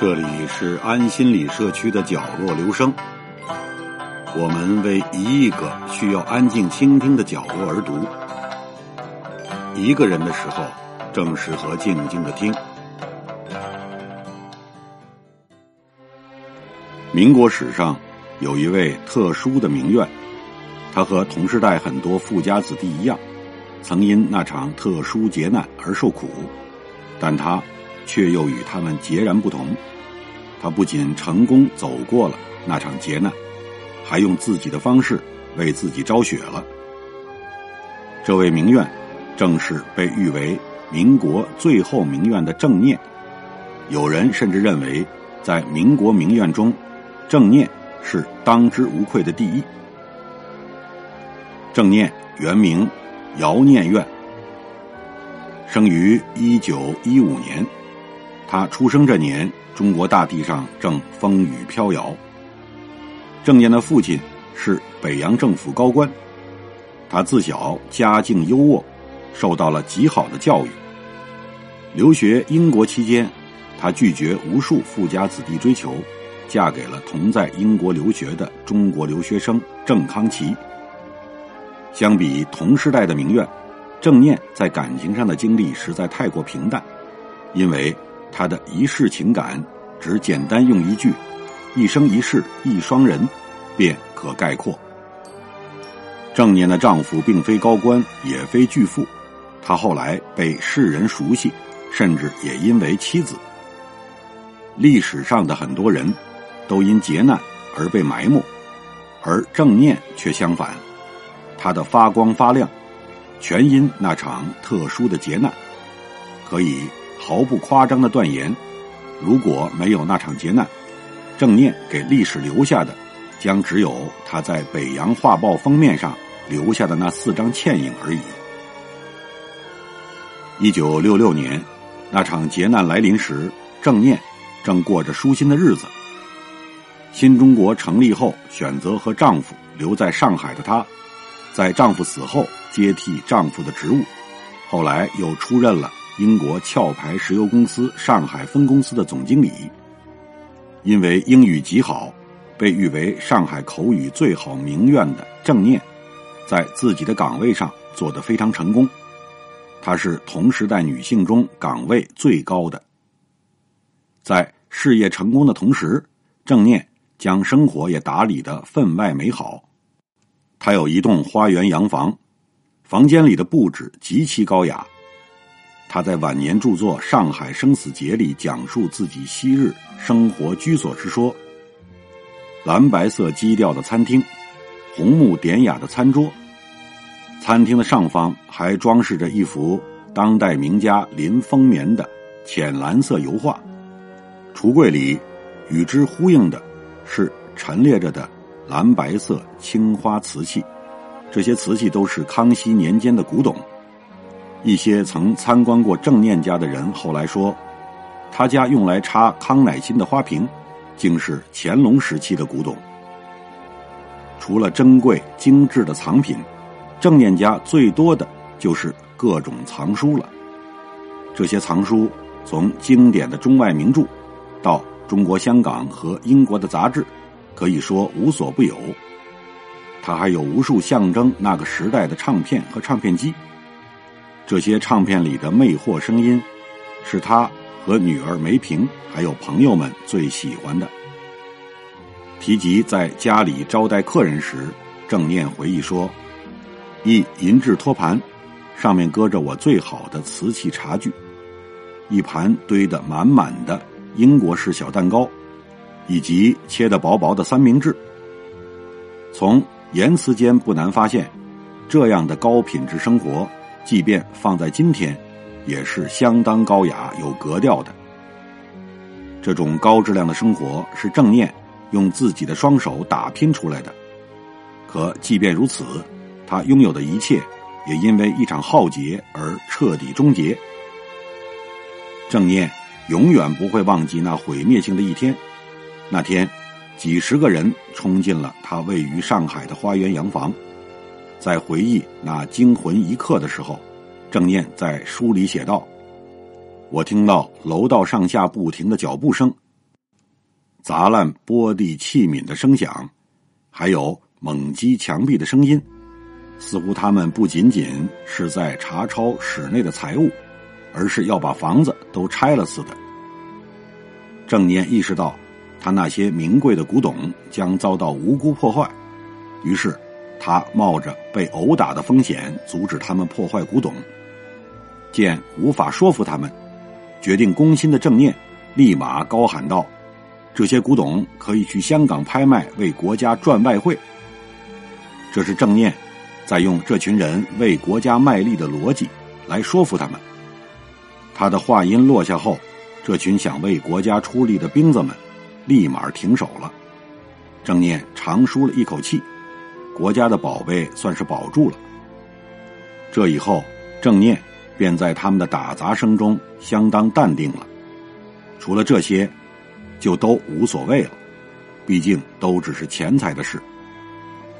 这里是安心理社区的角落留声，我们为一亿个需要安静倾听的角落而读。一个人的时候，正适合静静的听。民国史上有一位特殊的名媛，她和同时代很多富家子弟一样，曾因那场特殊劫难而受苦，但她。却又与他们截然不同。他不仅成功走过了那场劫难，还用自己的方式为自己昭雪了。这位名媛，正是被誉为民国最后名媛的郑念。有人甚至认为，在民国名媛中，郑念是当之无愧的第一。郑念原名姚念苑，生于一九一五年。他出生这年，中国大地上正风雨飘摇。郑念的父亲是北洋政府高官，他自小家境优渥，受到了极好的教育。留学英国期间，他拒绝无数富家子弟追求，嫁给了同在英国留学的中国留学生郑康琪。相比同时代的名媛，郑念在感情上的经历实在太过平淡，因为。她的一世情感，只简单用一句“一生一世一双人”便可概括。郑念的丈夫并非高官，也非巨富，他后来被世人熟悉，甚至也因为妻子。历史上的很多人，都因劫难而被埋没，而郑念却相反，他的发光发亮，全因那场特殊的劫难，可以。毫不夸张的断言，如果没有那场劫难，郑念给历史留下的，将只有他在《北洋画报》封面上留下的那四张倩影而已。一九六六年，那场劫难来临时，郑念正过着舒心的日子。新中国成立后，选择和丈夫留在上海的她，在丈夫死后接替丈夫的职务，后来又出任了。英国壳牌石油公司上海分公司的总经理，因为英语极好，被誉为上海口语最好名媛的郑念，在自己的岗位上做得非常成功。她是同时代女性中岗位最高的。在事业成功的同时，郑念将生活也打理得分外美好。她有一栋花园洋房，房间里的布置极其高雅。他在晚年著作《上海生死劫》里讲述自己昔日生活居所时说：“蓝白色基调的餐厅，红木典雅的餐桌，餐厅的上方还装饰着一幅当代名家林风眠的浅蓝色油画。橱柜里与之呼应的是陈列着的蓝白色青花瓷器，这些瓷器都是康熙年间的古董。”一些曾参观过郑念家的人后来说，他家用来插康乃馨的花瓶，竟是乾隆时期的古董。除了珍贵精致的藏品，郑念家最多的就是各种藏书了。这些藏书从经典的中外名著，到中国香港和英国的杂志，可以说无所不有。他还有无数象征那个时代的唱片和唱片机。这些唱片里的魅惑声音，是他和女儿梅萍还有朋友们最喜欢的。提及在家里招待客人时，郑念回忆说：“一银质托盘，上面搁着我最好的瓷器茶具；一盘堆得满满的英国式小蛋糕，以及切得薄薄的三明治。从言辞间不难发现，这样的高品质生活。”即便放在今天，也是相当高雅有格调的。这种高质量的生活是郑念用自己的双手打拼出来的。可即便如此，他拥有的一切也因为一场浩劫而彻底终结。郑念永远不会忘记那毁灭性的一天。那天，几十个人冲进了他位于上海的花园洋房。在回忆那惊魂一刻的时候，郑念在书里写道：“我听到楼道上下不停的脚步声，砸烂玻璃器皿的声响，还有猛击墙壁的声音，似乎他们不仅仅是在查抄室内的财物，而是要把房子都拆了似的。正念意识到，他那些名贵的古董将遭到无辜破坏，于是他冒着被殴打的风险阻止他们破坏古董。见无法说服他们，决定攻心的正念立马高喊道：“这些古董可以去香港拍卖，为国家赚外汇。”这是正念在用这群人为国家卖力的逻辑来说服他们。他的话音落下后。这群想为国家出力的兵子们，立马停手了。郑念长舒了一口气，国家的宝贝算是保住了。这以后，郑念便在他们的打砸声中相当淡定了。除了这些，就都无所谓了，毕竟都只是钱财的事。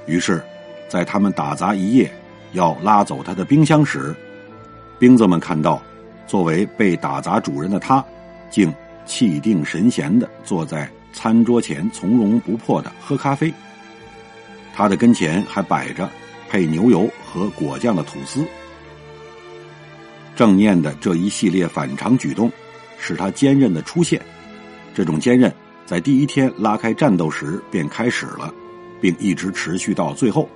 于是，在他们打砸一夜，要拉走他的冰箱时，兵子们看到，作为被打砸主人的他。竟气定神闲的坐在餐桌前，从容不迫的喝咖啡。他的跟前还摆着配牛油和果酱的吐司。正念的这一系列反常举动，使他坚韧的出现。这种坚韧在第一天拉开战斗时便开始了，并一直持续到最后。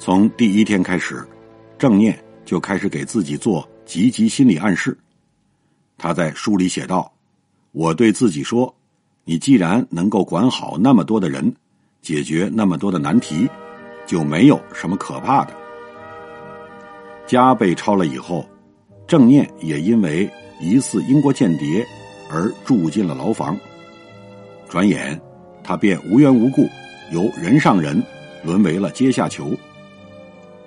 从第一天开始，正念就开始给自己做积极心理暗示。他在书里写道：“我对自己说，你既然能够管好那么多的人，解决那么多的难题，就没有什么可怕的。”家被抄了以后，郑念也因为疑似英国间谍而住进了牢房。转眼，他便无缘无故由人上人沦为了阶下囚。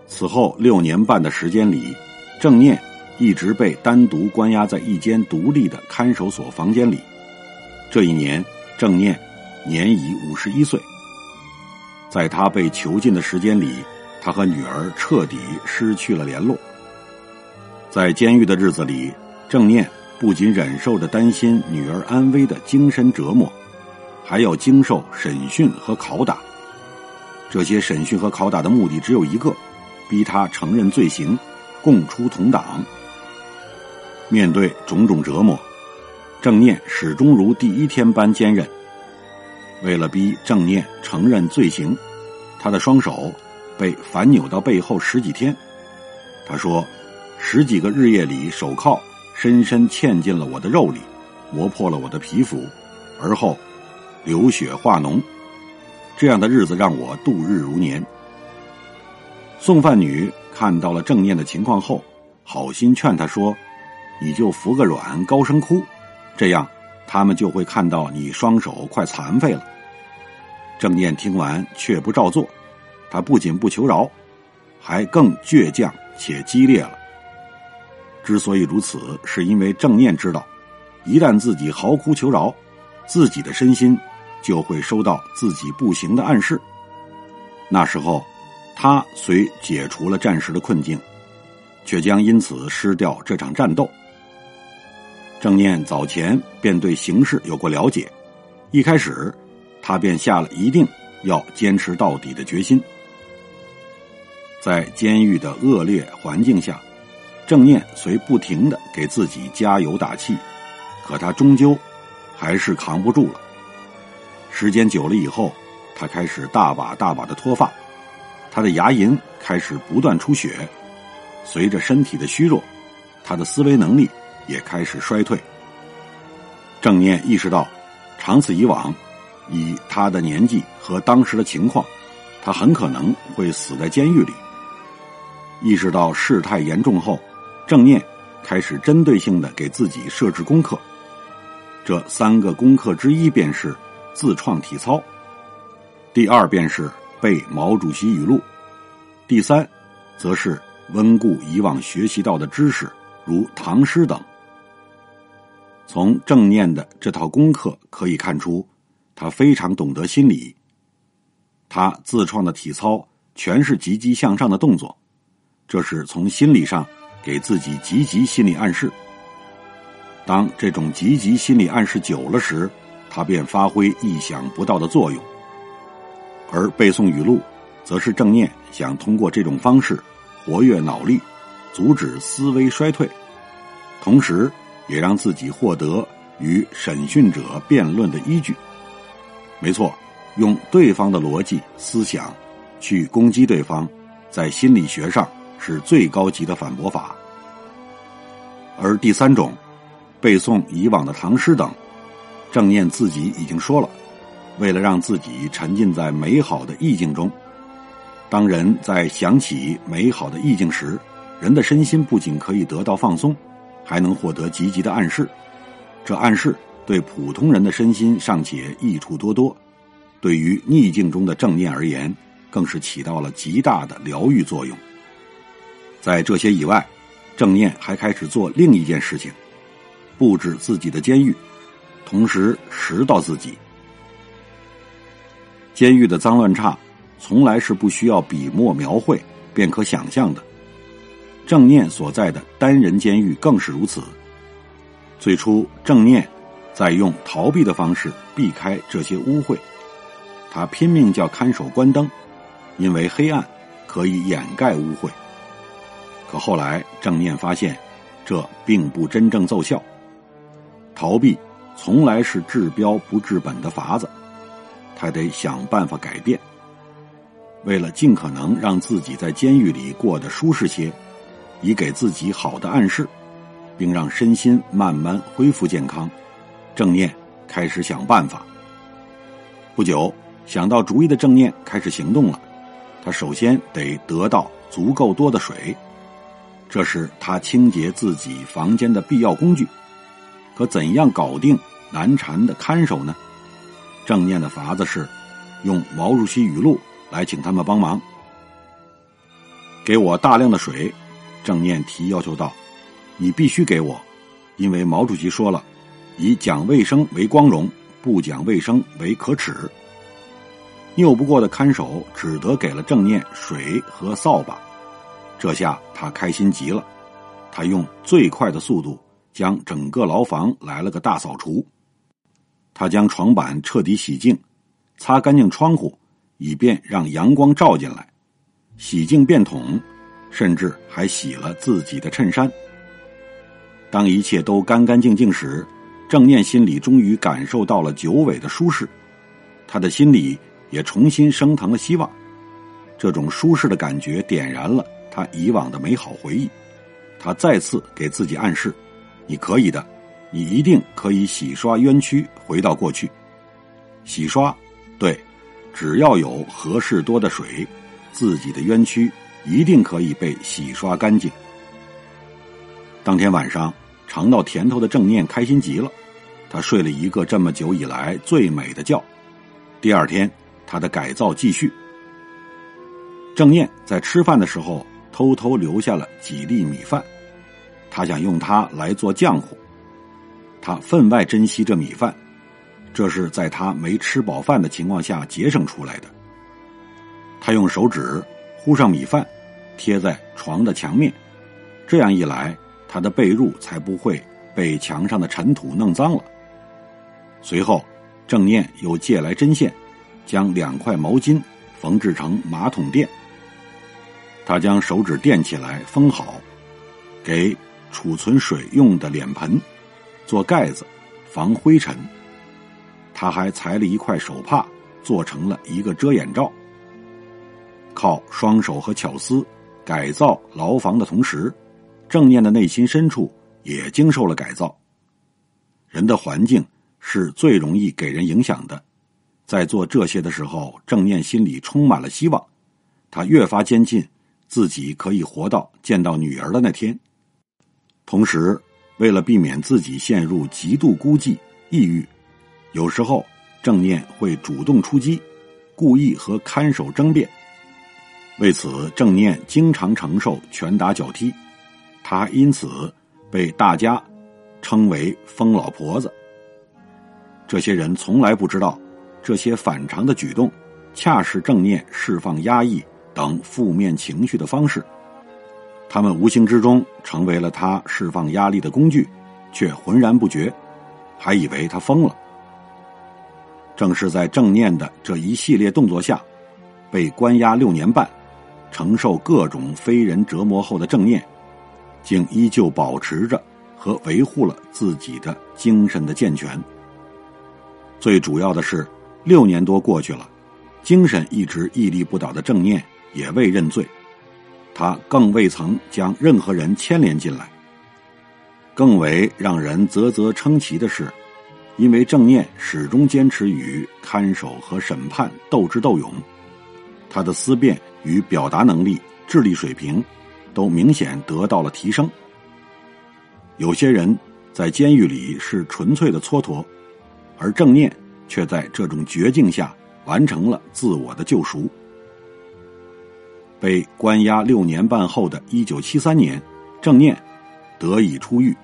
此后六年半的时间里，郑念。一直被单独关押在一间独立的看守所房间里。这一年，郑念年已五十一岁。在他被囚禁的时间里，他和女儿彻底失去了联络。在监狱的日子里，郑念不仅忍受着担心女儿安危的精神折磨，还要经受审讯和拷打。这些审讯和拷打的目的只有一个：逼他承认罪行，供出同党。面对种种折磨，郑念始终如第一天般坚韧。为了逼正念承认罪行，他的双手被反扭到背后十几天。他说：“十几个日夜里，手铐深深嵌进了我的肉里，磨破了我的皮肤，而后流血化脓。这样的日子让我度日如年。”送饭女看到了正念的情况后，好心劝他说。你就服个软，高声哭，这样他们就会看到你双手快残废了。正念听完却不照做，他不仅不求饶，还更倔强且激烈了。之所以如此，是因为正念知道，一旦自己嚎哭求饶，自己的身心就会收到自己不行的暗示。那时候，他虽解除了暂时的困境，却将因此失掉这场战斗。正念早前便对形势有过了解，一开始，他便下了一定要坚持到底的决心。在监狱的恶劣环境下，正念虽不停的给自己加油打气，可他终究还是扛不住了。时间久了以后，他开始大把大把的脱发，他的牙龈开始不断出血。随着身体的虚弱，他的思维能力。也开始衰退。正念意识到，长此以往，以他的年纪和当时的情况，他很可能会死在监狱里。意识到事态严重后，正念开始针对性的给自己设置功课。这三个功课之一便是自创体操，第二便是背毛主席语录，第三，则是温故以往学习到的知识，如唐诗等。从正念的这套功课可以看出，他非常懂得心理。他自创的体操全是积极向上的动作，这是从心理上给自己积极心理暗示。当这种积极心理暗示久了时，他便发挥意想不到的作用。而背诵语录，则是正念想通过这种方式活跃脑力，阻止思维衰退，同时也让自己获得与审讯者辩论的依据。没错，用对方的逻辑思想去攻击对方，在心理学上是最高级的反驳法。而第三种，背诵以往的唐诗等，正念自己已经说了，为了让自己沉浸在美好的意境中，当人在想起美好的意境时，人的身心不仅可以得到放松，还能获得积极的暗示。这暗示对普通人的身心尚且益处多多，对于逆境中的正念而言，更是起到了极大的疗愈作用。在这些以外。正念还开始做另一件事情，布置自己的监狱，同时拾到自己。监狱的脏乱差，从来是不需要笔墨描绘便可想象的。正念所在的单人监狱更是如此。最初，正念在用逃避的方式避开这些污秽，他拼命叫看守关灯，因为黑暗可以掩盖污秽。可后来，正念发现，这并不真正奏效。逃避从来是治标不治本的法子，他得想办法改变。为了尽可能让自己在监狱里过得舒适些，以给自己好的暗示，并让身心慢慢恢复健康，正念开始想办法。不久，想到主意的正念开始行动了。他首先得得到足够多的水。这是他清洁自己房间的必要工具，可怎样搞定难缠的看守呢？正念的法子是用毛主席语录来请他们帮忙，给我大量的水。郑念提要求道：“你必须给我，因为毛主席说了，以讲卫生为光荣，不讲卫生为可耻。”拗不过的看守只得给了郑念水和扫把。这下他开心极了，他用最快的速度将整个牢房来了个大扫除。他将床板彻底洗净，擦干净窗户，以便让阳光照进来，洗净便桶，甚至还洗了自己的衬衫。当一切都干干净净时，正念心里终于感受到了久违的舒适，他的心里也重新升腾了希望。这种舒适的感觉点燃了。他以往的美好回忆，他再次给自己暗示：“你可以的，你一定可以洗刷冤屈，回到过去。洗刷，对，只要有合适多的水，自己的冤屈一定可以被洗刷干净。”当天晚上，尝到甜头的正念开心极了，他睡了一个这么久以来最美的觉。第二天，他的改造继续。正念在吃饭的时候。偷偷留下了几粒米饭，他想用它来做浆糊。他分外珍惜这米饭，这是在他没吃饱饭的情况下节省出来的。他用手指铺上米饭，贴在床的墙面，这样一来，他的被褥才不会被墙上的尘土弄脏了。随后，郑念又借来针线，将两块毛巾缝制成马桶垫。他将手指垫起来封好，给储存水用的脸盆做盖子，防灰尘。他还裁了一块手帕，做成了一个遮眼罩。靠双手和巧思改造牢房的同时，正念的内心深处也经受了改造。人的环境是最容易给人影响的，在做这些的时候，正念心里充满了希望，他越发坚信。自己可以活到见到女儿的那天。同时，为了避免自己陷入极度孤寂、抑郁，有时候正念会主动出击，故意和看守争辩。为此，正念经常承受拳打脚踢，他因此被大家称为“疯老婆子”。这些人从来不知道，这些反常的举动，恰是正念释放压抑。等负面情绪的方式，他们无形之中成为了他释放压力的工具，却浑然不觉，还以为他疯了。正是在郑念的这一系列动作下，被关押六年半、承受各种非人折磨后的郑念，竟依旧保持着和维护了自己的精神的健全。最主要的是，六年多过去了，精神一直屹立不倒的郑念也未认罪，他更未曾将任何人牵连进来。更为让人啧啧称奇的是。因为郑念始终坚持与看守和审判斗智斗勇，他的思辨与表达能力、智力水平都明显得到了提升。有些人在监狱里是纯粹的蹉跎，而郑念却在这种绝境下完成了自我的救赎。被关押六年半后的一九七三年，郑念得以出狱，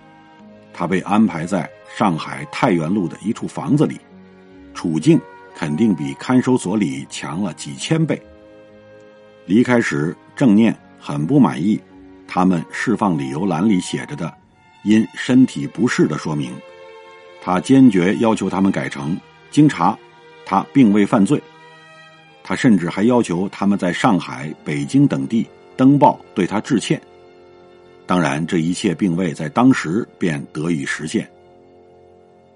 他被安排在。上海太原路的一处房子里，处境肯定比看守所里强了几千倍。离开时，郑念很不满意他们释放理由栏里写着的“因身体不适”的说明，他坚决要求他们改成“经查，他并未犯罪”。他甚至还要求他们在上海、北京等地登报对他致歉。当然，这一切并未在当时便得以实现。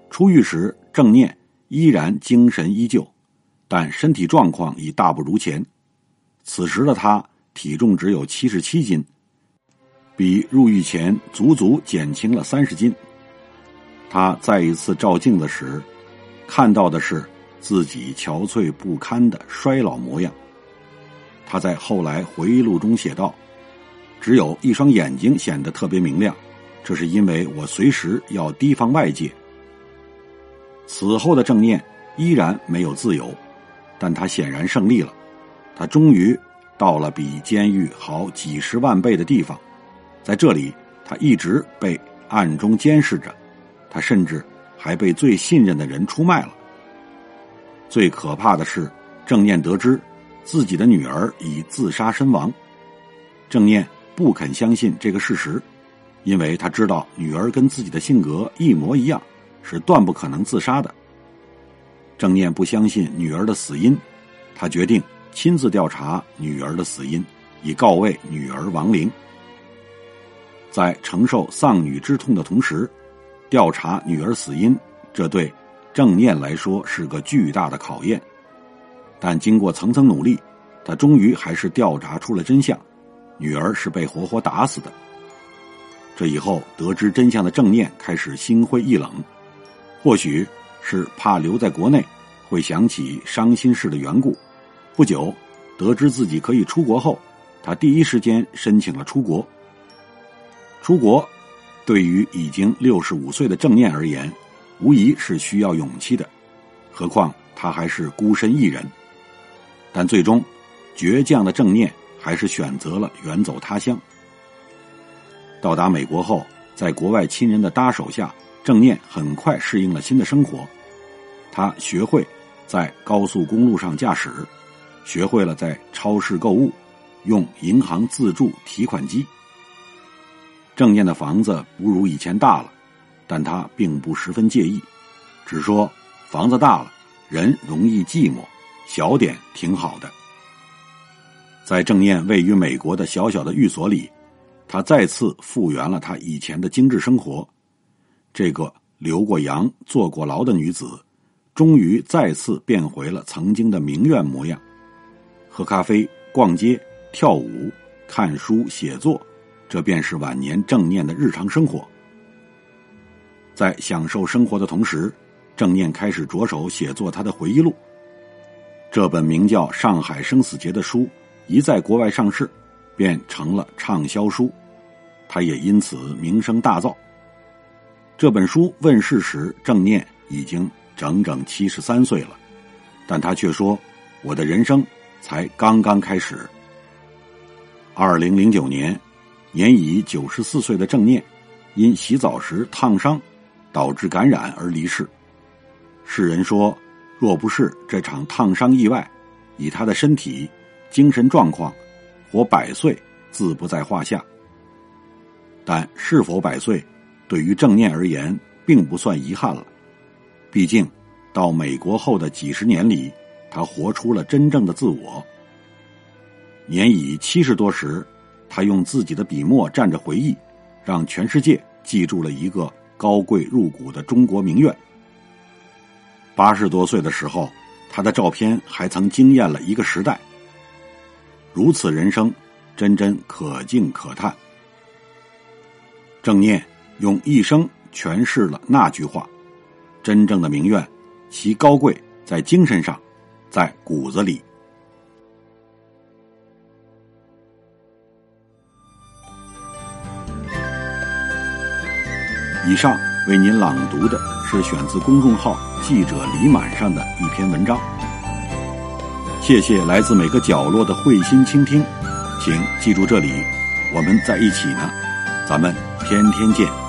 出狱时，郑念依然精神依旧，但身体状况已大不如前。此时的他体重只有七十七斤，比入狱前足足减轻了三十斤。他再一次照镜子时，看到的是自己憔悴不堪的衰老模样。他在后来回忆录中写道：“只有一双眼睛显得特别明亮，这是因为我随时要提防外界。”此后的郑念依然没有自由，但他显然胜利了。他终于到了比监狱好几十万倍的地方，在这里，他一直被暗中监视着，他甚至还被最信任的人出卖了。最可怕的是，郑念得知自己的女儿已自杀身亡，郑念不肯相信这个事实，因为他知道女儿跟自己的性格一模一样。是断不可能自杀的。郑念不相信女儿的死因，他决定亲自调查女儿的死因，以告慰女儿亡灵。在承受丧女之痛的同时，调查女儿死因，这对郑念来说是个巨大的考验。但经过层层努力，他终于还是调查出了真相：女儿是被活活打死的。这以后，得知真相的郑念开始心灰意冷。或许是怕留在国内会想起伤心事的缘故，不久得知自己可以出国后，他第一时间申请了出国。出国对于已经六十五岁的郑念而言，无疑是需要勇气的，何况他还是孤身一人。但最终，倔强的郑念还是选择了远走他乡。到达美国后，在国外亲人的搭手下。郑念很快适应了新的生活，他学会在高速公路上驾驶，学会了在超市购物，用银行自助提款机。郑燕的房子不如以前大了，但她并不十分介意，只说房子大了，人容易寂寞，小点挺好的。在郑燕位于美国的小小的寓所里，他再次复原了他以前的精致生活。这个留过洋、坐过牢的女子，终于再次变回了曾经的名媛模样。喝咖啡、逛街、跳舞、看书、写作，这便是晚年郑念的日常生活。在享受生活的同时，郑念开始着手写作他的回忆录。这本名叫《上海生死劫》的书一在国外上市，便成了畅销书，他也因此名声大噪。这本书问世时，郑念已经整整七十三岁了，但他却说：“我的人生才刚刚开始。”二零零九年，年已九十四岁的郑念因洗澡时烫伤，导致感染而离世。世人说，若不是这场烫伤意外，以他的身体、精神状况，活百岁自不在话下。但是否百岁？对于郑念而言，并不算遗憾了。毕竟，到美国后的几十年里，他活出了真正的自我。年已七十多时，他用自己的笔墨蘸着回忆，让全世界记住了一个高贵入骨的中国名苑。八十多岁的时候，他的照片还曾惊艳了一个时代。如此人生，真真可敬可叹。郑念用一生诠释了那句话：“真正的名苑。”其高贵在精神上，在骨子里。以上为您朗读的是选自公众号“记者李满”上的一篇文章。谢谢来自每个角落的慧心倾听，请记住这里，我们在一起呢，咱们天天见。